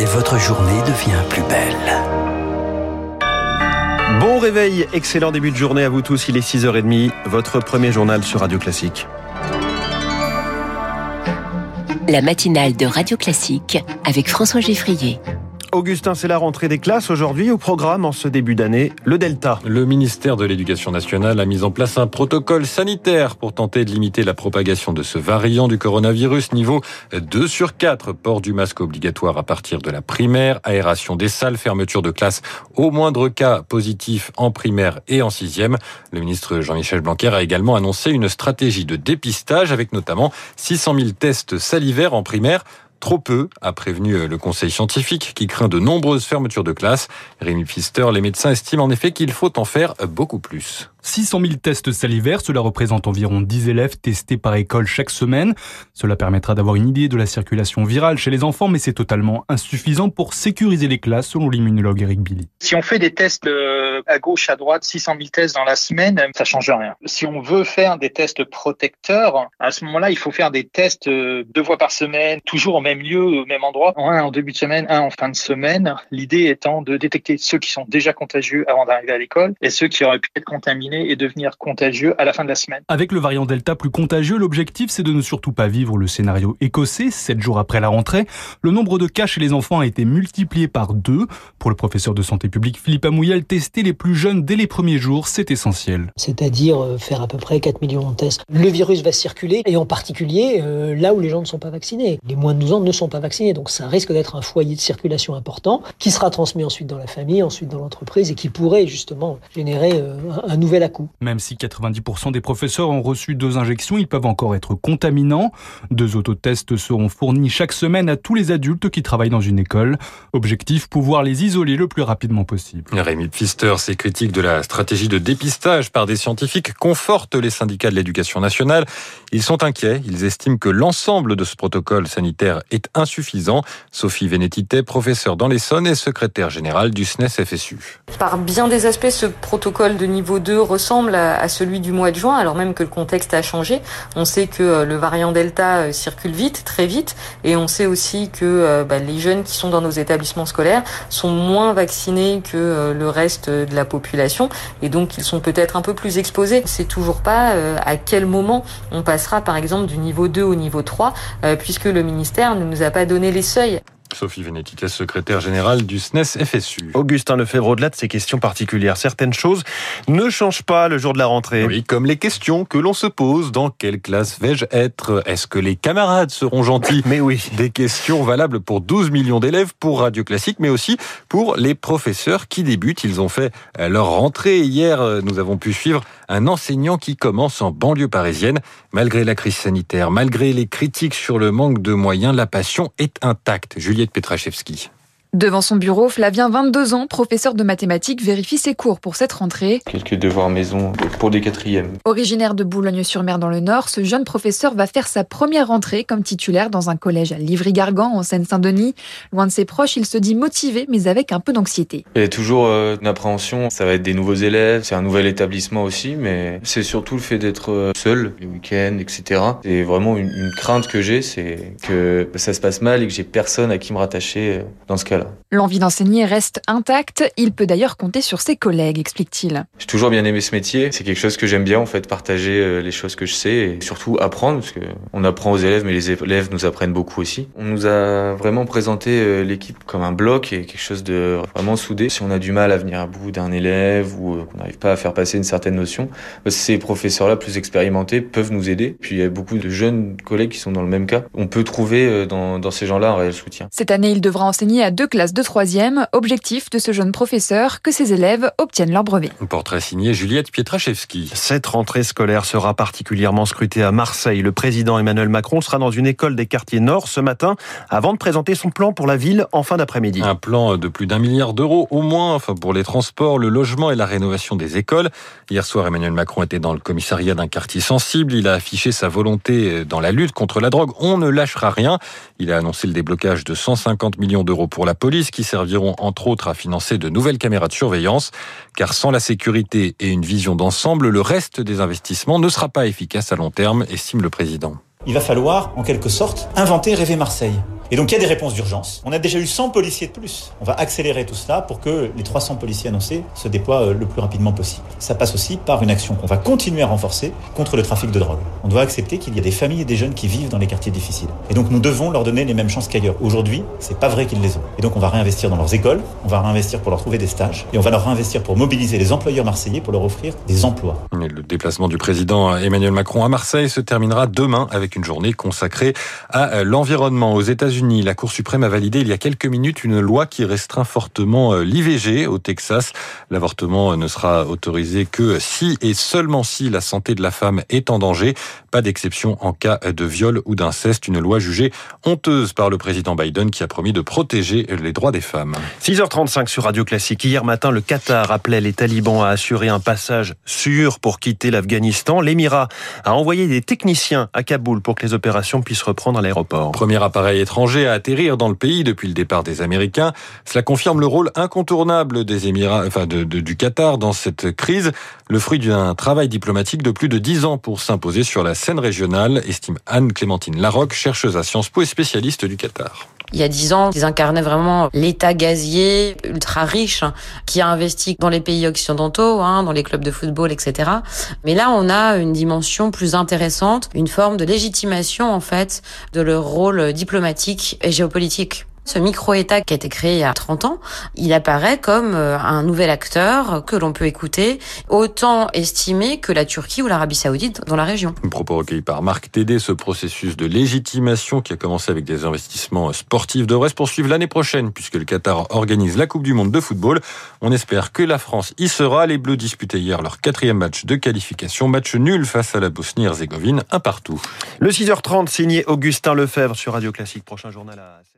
et votre journée devient plus belle. Bon réveil, excellent début de journée à vous tous. Il est 6h30, votre premier journal sur Radio Classique. La matinale de Radio Classique avec François Geffrier. Augustin, c'est la rentrée des classes aujourd'hui. Au programme, en ce début d'année, le Delta. Le ministère de l'Éducation nationale a mis en place un protocole sanitaire pour tenter de limiter la propagation de ce variant du coronavirus. Niveau 2 sur 4, port du masque obligatoire à partir de la primaire, aération des salles, fermeture de classe au moindre cas positif en primaire et en sixième. Le ministre Jean-Michel Blanquer a également annoncé une stratégie de dépistage avec notamment 600 000 tests salivaires en primaire Trop peu, a prévenu le conseil scientifique qui craint de nombreuses fermetures de classe. Rémi Pfister, les médecins estiment en effet qu'il faut en faire beaucoup plus. 600 000 tests salivaires, cela représente environ 10 élèves testés par école chaque semaine. Cela permettra d'avoir une idée de la circulation virale chez les enfants, mais c'est totalement insuffisant pour sécuriser les classes, selon l'immunologue Eric Billy. Si on fait des tests euh, à gauche, à droite, 600 000 tests dans la semaine, ça change rien. Si on veut faire des tests protecteurs, à ce moment-là, il faut faire des tests euh, deux fois par semaine, toujours au même lieu, au même endroit, un en début de semaine, un en fin de semaine. L'idée étant de détecter ceux qui sont déjà contagieux avant d'arriver à l'école et ceux qui auraient pu être contaminés et devenir contagieux à la fin de la semaine. Avec le variant Delta plus contagieux, l'objectif c'est de ne surtout pas vivre le scénario écossais. Sept jours après la rentrée, le nombre de cas chez les enfants a été multiplié par deux. Pour le professeur de santé publique Philippe Amouyel, tester les plus jeunes dès les premiers jours, c'est essentiel. C'est-à-dire euh, faire à peu près 4 millions de tests. Le virus va circuler et en particulier euh, là où les gens ne sont pas vaccinés. Les moins de 12 ans ne sont pas vaccinés, donc ça risque d'être un foyer de circulation important qui sera transmis ensuite dans la famille, ensuite dans l'entreprise et qui pourrait justement générer euh, un nouvel même si 90% des professeurs ont reçu deux injections, ils peuvent encore être contaminants. Deux autotests seront fournis chaque semaine à tous les adultes qui travaillent dans une école. Objectif, pouvoir les isoler le plus rapidement possible. Rémi Pfister, ses critiques de la stratégie de dépistage par des scientifiques confortent les syndicats de l'éducation nationale. Ils sont inquiets, ils estiment que l'ensemble de ce protocole sanitaire est insuffisant. Sophie Vénétité, professeure dans l'Essonne et secrétaire générale du SNES FSU. Par bien des aspects, ce protocole de niveau 2 ressemble à, celui du mois de juin, alors même que le contexte a changé. On sait que euh, le variant Delta euh, circule vite, très vite, et on sait aussi que euh, bah, les jeunes qui sont dans nos établissements scolaires sont moins vaccinés que le reste de la population, et donc ils sont peut-être un peu plus exposés. C'est toujours pas à quel moment on passera par exemple du niveau 2 au niveau 3, puisque le ministère ne nous a pas donné les seuils. Sophie Vénétique, secrétaire générale du SNES FSU. Augustin Lefebvre, au-delà de ces questions particulières, certaines choses ne changent pas le jour de la rentrée. Oui, comme les questions que l'on se pose. Dans quelle classe vais-je être? Est-ce que les camarades seront gentils? Mais oui. Des questions valables pour 12 millions d'élèves pour Radio Classique, mais aussi pour les professeurs qui débutent. Ils ont fait leur rentrée. Hier, nous avons pu suivre un enseignant qui commence en banlieue parisienne. Malgré la crise sanitaire, malgré les critiques sur le manque de moyens, la passion est intacte. Juliette Petrachevski. Devant son bureau, Flavien, 22 ans, professeur de mathématiques, vérifie ses cours pour cette rentrée. Quelques devoirs maison pour des quatrièmes. Originaire de Boulogne-sur-Mer dans le Nord, ce jeune professeur va faire sa première rentrée comme titulaire dans un collège à Livry-Gargan, en Seine-Saint-Denis. Loin de ses proches, il se dit motivé, mais avec un peu d'anxiété. Il y a toujours euh, une appréhension. Ça va être des nouveaux élèves, c'est un nouvel établissement aussi, mais c'est surtout le fait d'être euh, seul les week-ends, etc. C'est vraiment une, une crainte que j'ai, c'est que ça se passe mal et que j'ai personne à qui me rattacher euh, dans ce cas-là. L'envie d'enseigner reste intacte. Il peut d'ailleurs compter sur ses collègues, explique-t-il. J'ai toujours bien aimé ce métier. C'est quelque chose que j'aime bien, en fait, partager euh, les choses que je sais et surtout apprendre, parce que on apprend aux élèves, mais les élèves nous apprennent beaucoup aussi. On nous a vraiment présenté euh, l'équipe comme un bloc et quelque chose de vraiment soudé. Si on a du mal à venir à bout d'un élève ou euh, qu'on n'arrive pas à faire passer une certaine notion, bah, ces professeurs-là plus expérimentés peuvent nous aider. Puis il y a beaucoup de jeunes collègues qui sont dans le même cas. On peut trouver dans, dans ces gens-là un réel soutien. Cette année, il devra enseigner à deux classe de troisième. Objectif de ce jeune professeur, que ses élèves obtiennent leur brevet. Portrait signé Juliette Pietraszewski. Cette rentrée scolaire sera particulièrement scrutée à Marseille. Le président Emmanuel Macron sera dans une école des quartiers nord ce matin avant de présenter son plan pour la ville en fin d'après-midi. Un plan de plus d'un milliard d'euros au moins enfin pour les transports, le logement et la rénovation des écoles. Hier soir, Emmanuel Macron était dans le commissariat d'un quartier sensible. Il a affiché sa volonté dans la lutte contre la drogue. On ne lâchera rien. Il a annoncé le déblocage de 150 millions d'euros pour la police qui serviront entre autres à financer de nouvelles caméras de surveillance. Car sans la sécurité et une vision d'ensemble, le reste des investissements ne sera pas efficace à long terme, estime le président. Il va falloir, en quelque sorte, inventer rêver Marseille. Et donc il y a des réponses d'urgence. On a déjà eu 100 policiers de plus. On va accélérer tout cela pour que les 300 policiers annoncés se déploient euh, le plus rapidement possible. Ça passe aussi par une action qu'on va continuer à renforcer contre le trafic de drogue. On doit accepter qu'il y a des familles et des jeunes qui vivent dans les quartiers difficiles. Et donc nous devons leur donner les mêmes chances qu'ailleurs. Aujourd'hui, c'est pas vrai qu'ils les ont. Et donc on va réinvestir dans leurs écoles, on va réinvestir pour leur trouver des stages et on va leur réinvestir pour mobiliser les employeurs marseillais pour leur offrir des emplois. le déplacement du président Emmanuel Macron à Marseille se terminera demain avec une journée consacrée à l'environnement. Aux États-Unis, la Cour suprême a validé il y a quelques minutes une loi qui restreint fortement euh, l'IVG au Texas. L'avortement ne sera autorisé que si et seulement si la santé de la femme est en danger. Pas d'exception en cas de viol ou d'inceste. Une loi jugée honteuse par le président Biden qui a promis de protéger les droits des femmes. 6h35 sur Radio Classique. Hier matin, le Qatar appelait les talibans à assurer un passage sûr pour quitter l'Afghanistan. L'Émirat a envoyé des techniciens à Kaboul pour que les opérations puissent reprendre à l'aéroport. Premier appareil étranger à atterrir dans le pays depuis le départ des Américains. Cela confirme le rôle incontournable des du Qatar dans cette crise, le fruit d'un travail diplomatique de plus de dix ans pour s'imposer sur la scène régionale, estime Anne-Clémentine Larocque, chercheuse à Sciences Po et spécialiste du Qatar. Il y a dix ans, ils incarnaient vraiment l'État gazier ultra riche qui a investi dans les pays occidentaux, hein, dans les clubs de football, etc. Mais là, on a une dimension plus intéressante, une forme de légitimation en fait de leur rôle diplomatique et géopolitique. Ce micro-État qui a été créé il y a 30 ans, il apparaît comme euh, un nouvel acteur que l'on peut écouter, autant estimé que la Turquie ou l'Arabie Saoudite dans la région. Un propos recueilli par Marc Tédé, ce processus de légitimation qui a commencé avec des investissements sportifs devrait se poursuivre l'année prochaine puisque le Qatar organise la Coupe du Monde de football. On espère que la France y sera. Les Bleus disputaient hier leur quatrième match de qualification, match nul face à la Bosnie-Herzégovine, un partout. Le 6h30 signé Augustin Lefebvre sur Radio Classique. Prochain journal à